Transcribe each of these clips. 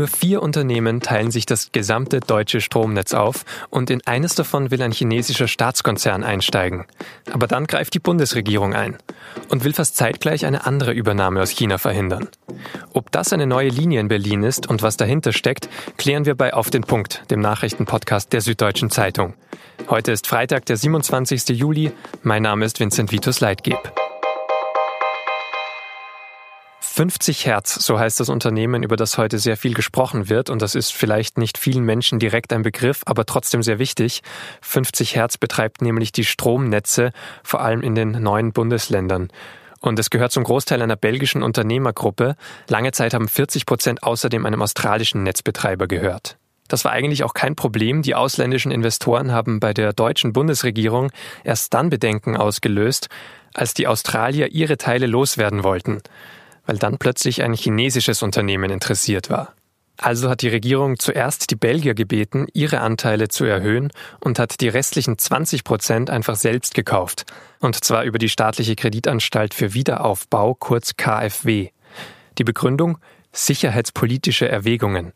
Nur vier Unternehmen teilen sich das gesamte deutsche Stromnetz auf und in eines davon will ein chinesischer Staatskonzern einsteigen. Aber dann greift die Bundesregierung ein und will fast zeitgleich eine andere Übernahme aus China verhindern. Ob das eine neue Linie in Berlin ist und was dahinter steckt, klären wir bei Auf den Punkt, dem Nachrichtenpodcast der Süddeutschen Zeitung. Heute ist Freitag, der 27. Juli. Mein Name ist Vincent Vitus Leitgeb. 50 Hertz, so heißt das Unternehmen, über das heute sehr viel gesprochen wird. Und das ist vielleicht nicht vielen Menschen direkt ein Begriff, aber trotzdem sehr wichtig. 50 Hertz betreibt nämlich die Stromnetze, vor allem in den neuen Bundesländern. Und es gehört zum Großteil einer belgischen Unternehmergruppe. Lange Zeit haben 40 Prozent außerdem einem australischen Netzbetreiber gehört. Das war eigentlich auch kein Problem. Die ausländischen Investoren haben bei der deutschen Bundesregierung erst dann Bedenken ausgelöst, als die Australier ihre Teile loswerden wollten weil dann plötzlich ein chinesisches Unternehmen interessiert war. Also hat die Regierung zuerst die Belgier gebeten, ihre Anteile zu erhöhen und hat die restlichen 20 Prozent einfach selbst gekauft. Und zwar über die staatliche Kreditanstalt für Wiederaufbau, kurz KfW. Die Begründung? Sicherheitspolitische Erwägungen.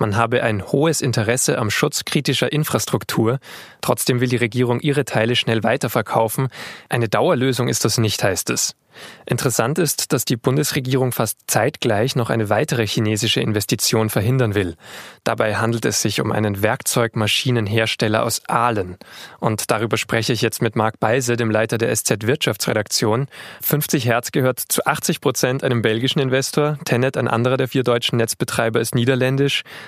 Man habe ein hohes Interesse am Schutz kritischer Infrastruktur, trotzdem will die Regierung ihre Teile schnell weiterverkaufen. Eine Dauerlösung ist das nicht, heißt es. Interessant ist, dass die Bundesregierung fast zeitgleich noch eine weitere chinesische Investition verhindern will. Dabei handelt es sich um einen Werkzeugmaschinenhersteller aus Aalen. Und darüber spreche ich jetzt mit Marc Beise, dem Leiter der SZ Wirtschaftsredaktion. 50 Hertz gehört zu 80 Prozent einem belgischen Investor. Tenet, ein anderer der vier deutschen Netzbetreiber, ist niederländisch.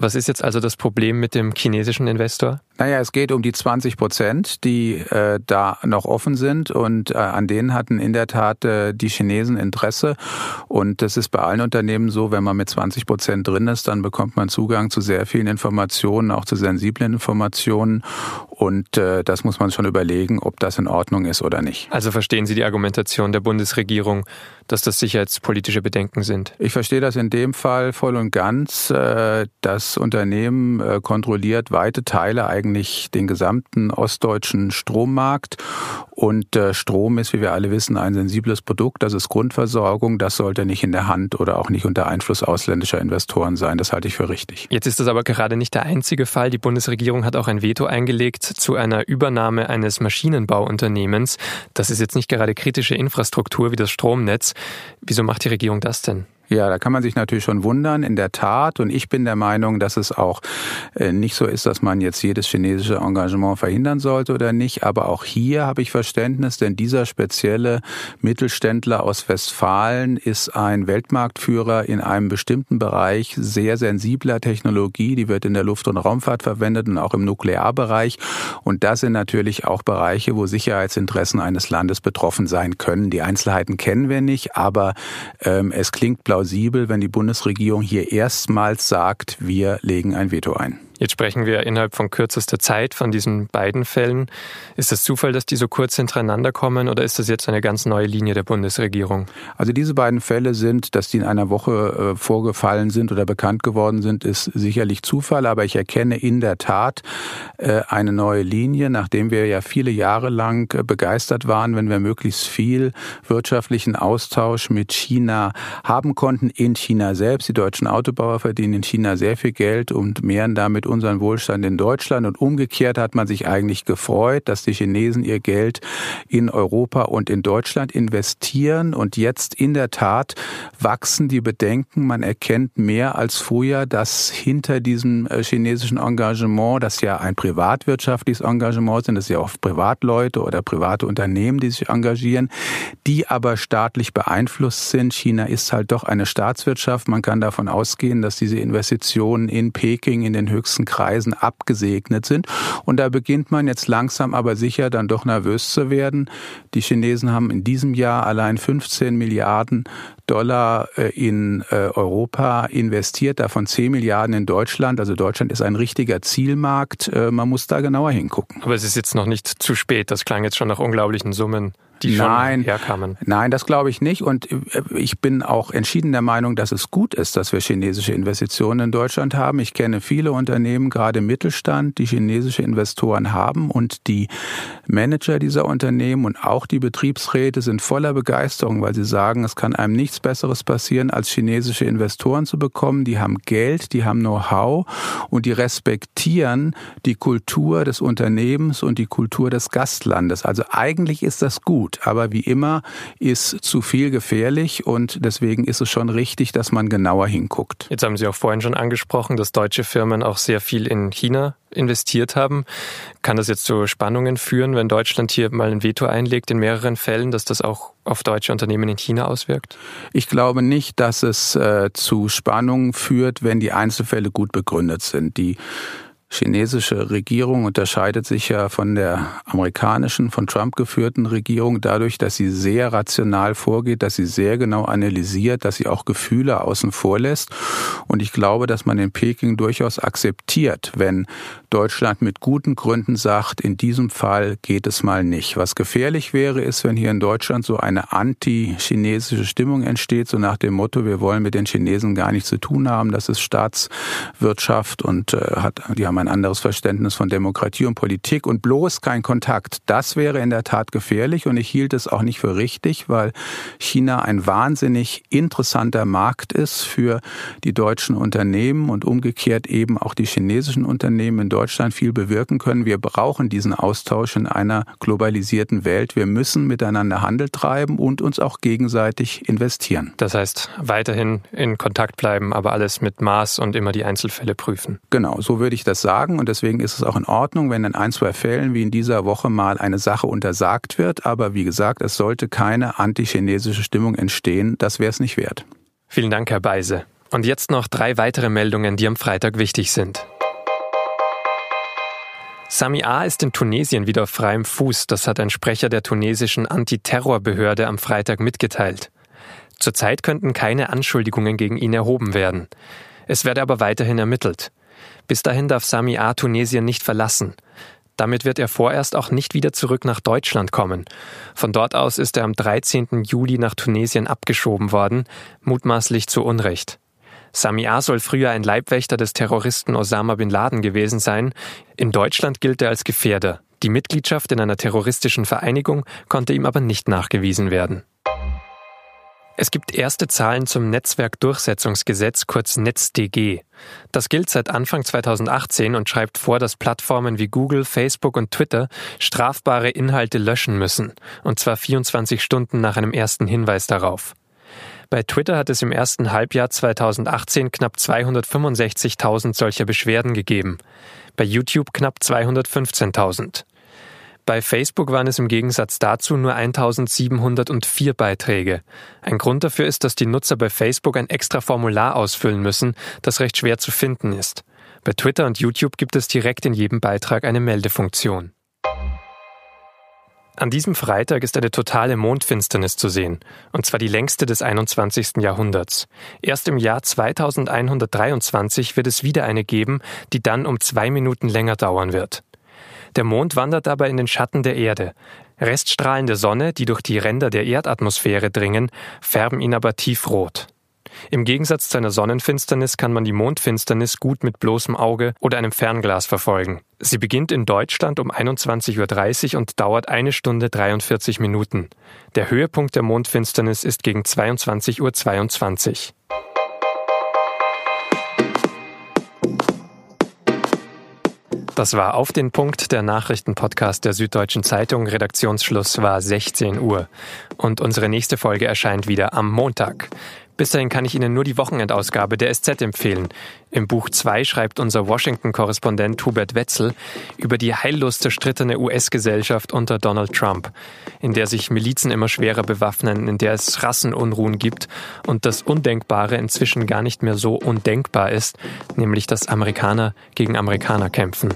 Was ist jetzt also das Problem mit dem chinesischen Investor? Naja, es geht um die 20 Prozent, die äh, da noch offen sind und äh, an denen hatten in der Tat äh, die Chinesen Interesse. Und das ist bei allen Unternehmen so, wenn man mit 20 Prozent drin ist, dann bekommt man Zugang zu sehr vielen Informationen, auch zu sensiblen Informationen. Und äh, das muss man schon überlegen, ob das in Ordnung ist oder nicht. Also verstehen Sie die Argumentation der Bundesregierung, dass das sicherheitspolitische Bedenken sind? Ich verstehe das in dem Fall voll und ganz. Äh, das Unternehmen äh, kontrolliert weite Teile eigentlich den gesamten ostdeutschen Strommarkt. Und äh, Strom ist, wie wir alle wissen, ein sensibles Produkt. Das ist Grundversorgung. Das sollte nicht in der Hand oder auch nicht unter Einfluss ausländischer Investoren sein. Das halte ich für richtig. Jetzt ist das aber gerade nicht der einzige Fall. Die Bundesregierung hat auch ein Veto eingelegt zu einer Übernahme eines Maschinenbauunternehmens. Das ist jetzt nicht gerade kritische Infrastruktur wie das Stromnetz. Wieso macht die Regierung das denn? Ja, da kann man sich natürlich schon wundern, in der Tat. Und ich bin der Meinung, dass es auch äh, nicht so ist, dass man jetzt jedes chinesische Engagement verhindern sollte oder nicht. Aber auch hier habe ich Verständnis, denn dieser spezielle Mittelständler aus Westfalen ist ein Weltmarktführer in einem bestimmten Bereich sehr sensibler Technologie. Die wird in der Luft- und Raumfahrt verwendet und auch im Nuklearbereich. Und das sind natürlich auch Bereiche, wo Sicherheitsinteressen eines Landes betroffen sein können. Die Einzelheiten kennen wir nicht, aber ähm, es klingt plausibel plausibel, wenn die Bundesregierung hier erstmals sagt, wir legen ein Veto ein. Jetzt sprechen wir innerhalb von kürzester Zeit von diesen beiden Fällen. Ist das Zufall, dass die so kurz hintereinander kommen oder ist das jetzt eine ganz neue Linie der Bundesregierung? Also diese beiden Fälle sind, dass die in einer Woche äh, vorgefallen sind oder bekannt geworden sind, ist sicherlich Zufall, aber ich erkenne in der Tat äh, eine neue Linie, nachdem wir ja viele Jahre lang äh, begeistert waren, wenn wir möglichst viel wirtschaftlichen Austausch mit China haben konnten, in China selbst. Die deutschen Autobauer verdienen in China sehr viel Geld und mehren damit unseren Wohlstand in Deutschland. Und umgekehrt hat man sich eigentlich gefreut, dass die Chinesen ihr Geld in Europa und in Deutschland investieren. Und jetzt in der Tat wachsen die Bedenken. Man erkennt mehr als früher, dass hinter diesem äh, chinesischen Engagement, das ja ein privatwirtschaftliches Engagement sind, das ja oft Privatleute oder private Unternehmen, die sich engagieren, die aber staatlich beeinflusst sind. China ist halt doch eine Staatswirtschaft. Man kann davon ausgehen, dass diese Investitionen in Peking in den höchsten gewissen Kreisen abgesegnet sind. Und da beginnt man jetzt langsam aber sicher dann doch nervös zu werden. Die Chinesen haben in diesem Jahr allein 15 Milliarden Dollar äh, in äh, Europa investiert, davon 10 Milliarden in Deutschland. Also Deutschland ist ein richtiger Zielmarkt. Äh, man muss da genauer hingucken. Aber es ist jetzt noch nicht zu spät. Das klang jetzt schon nach unglaublichen Summen. Die schon nein, herkamen. Nein, das glaube ich nicht. Und äh, ich bin auch entschieden der Meinung, dass es gut ist, dass wir chinesische Investitionen in Deutschland haben. Ich kenne viele Unternehmen, gerade im Mittelstand, die chinesische Investoren haben und die Manager dieser Unternehmen und auch die Betriebsräte sind voller Begeisterung, weil sie sagen, es kann einem nichts Besseres passieren, als chinesische Investoren zu bekommen. Die haben Geld, die haben Know-how und die respektieren die Kultur des Unternehmens und die Kultur des Gastlandes. Also eigentlich ist das gut, aber wie immer ist zu viel gefährlich und deswegen ist es schon richtig, dass man genauer hinguckt. Jetzt haben Sie auch vorhin schon angesprochen, dass deutsche Firmen auch sehr viel in China investiert haben. Kann das jetzt zu Spannungen führen, wenn Deutschland hier mal ein Veto einlegt in mehreren Fällen, dass das auch auf deutsche Unternehmen in China auswirkt? Ich glaube nicht, dass es äh, zu Spannungen führt, wenn die Einzelfälle gut begründet sind. Die chinesische Regierung unterscheidet sich ja von der amerikanischen, von Trump geführten Regierung dadurch, dass sie sehr rational vorgeht, dass sie sehr genau analysiert, dass sie auch Gefühle außen vor lässt. Und ich glaube, dass man in Peking durchaus akzeptiert, wenn Deutschland mit guten Gründen sagt, in diesem Fall geht es mal nicht. Was gefährlich wäre, ist, wenn hier in Deutschland so eine anti-chinesische Stimmung entsteht, so nach dem Motto, wir wollen mit den Chinesen gar nichts zu tun haben, das ist Staatswirtschaft und äh, hat, die haben ein anderes Verständnis von Demokratie und Politik und bloß kein Kontakt. Das wäre in der Tat gefährlich und ich hielt es auch nicht für richtig, weil China ein wahnsinnig interessanter Markt ist für die deutschen Unternehmen und umgekehrt eben auch die chinesischen Unternehmen in Deutschland viel bewirken können. Wir brauchen diesen Austausch in einer globalisierten Welt. Wir müssen miteinander Handel treiben und uns auch gegenseitig investieren. Das heißt, weiterhin in Kontakt bleiben, aber alles mit Maß und immer die Einzelfälle prüfen. Genau, so würde ich das sagen sagen und deswegen ist es auch in Ordnung, wenn in ein, zwei Fällen wie in dieser Woche mal eine Sache untersagt wird. Aber wie gesagt, es sollte keine antichinesische Stimmung entstehen. Das wäre es nicht wert. Vielen Dank, Herr Beise. Und jetzt noch drei weitere Meldungen, die am Freitag wichtig sind. Sami A. ist in Tunesien wieder auf freiem Fuß. Das hat ein Sprecher der tunesischen Antiterrorbehörde am Freitag mitgeteilt. Zurzeit könnten keine Anschuldigungen gegen ihn erhoben werden. Es werde aber weiterhin ermittelt. Bis dahin darf Sami A. Tunesien nicht verlassen. Damit wird er vorerst auch nicht wieder zurück nach Deutschland kommen. Von dort aus ist er am 13. Juli nach Tunesien abgeschoben worden, mutmaßlich zu Unrecht. Sami A. soll früher ein Leibwächter des Terroristen Osama bin Laden gewesen sein. In Deutschland gilt er als Gefährder. Die Mitgliedschaft in einer terroristischen Vereinigung konnte ihm aber nicht nachgewiesen werden. Es gibt erste Zahlen zum Netzwerkdurchsetzungsgesetz, kurz NetzDG. Das gilt seit Anfang 2018 und schreibt vor, dass Plattformen wie Google, Facebook und Twitter strafbare Inhalte löschen müssen, und zwar 24 Stunden nach einem ersten Hinweis darauf. Bei Twitter hat es im ersten Halbjahr 2018 knapp 265.000 solcher Beschwerden gegeben, bei YouTube knapp 215.000. Bei Facebook waren es im Gegensatz dazu nur 1704 Beiträge. Ein Grund dafür ist, dass die Nutzer bei Facebook ein extra Formular ausfüllen müssen, das recht schwer zu finden ist. Bei Twitter und YouTube gibt es direkt in jedem Beitrag eine Meldefunktion. An diesem Freitag ist eine totale Mondfinsternis zu sehen, und zwar die längste des 21. Jahrhunderts. Erst im Jahr 2123 wird es wieder eine geben, die dann um zwei Minuten länger dauern wird. Der Mond wandert dabei in den Schatten der Erde. Reststrahlen der Sonne, die durch die Ränder der Erdatmosphäre dringen, färben ihn aber tiefrot. Im Gegensatz zu einer Sonnenfinsternis kann man die Mondfinsternis gut mit bloßem Auge oder einem Fernglas verfolgen. Sie beginnt in Deutschland um 21.30 Uhr und dauert eine Stunde 43 Minuten. Der Höhepunkt der Mondfinsternis ist gegen 22.22 Uhr. Das war auf den Punkt der Nachrichtenpodcast der Süddeutschen Zeitung. Redaktionsschluss war 16 Uhr. Und unsere nächste Folge erscheint wieder am Montag. Bis dahin kann ich Ihnen nur die Wochenendausgabe der SZ empfehlen. Im Buch 2 schreibt unser Washington-Korrespondent Hubert Wetzel über die heillos zerstrittene US-Gesellschaft unter Donald Trump, in der sich Milizen immer schwerer bewaffnen, in der es Rassenunruhen gibt und das Undenkbare inzwischen gar nicht mehr so undenkbar ist, nämlich dass Amerikaner gegen Amerikaner kämpfen.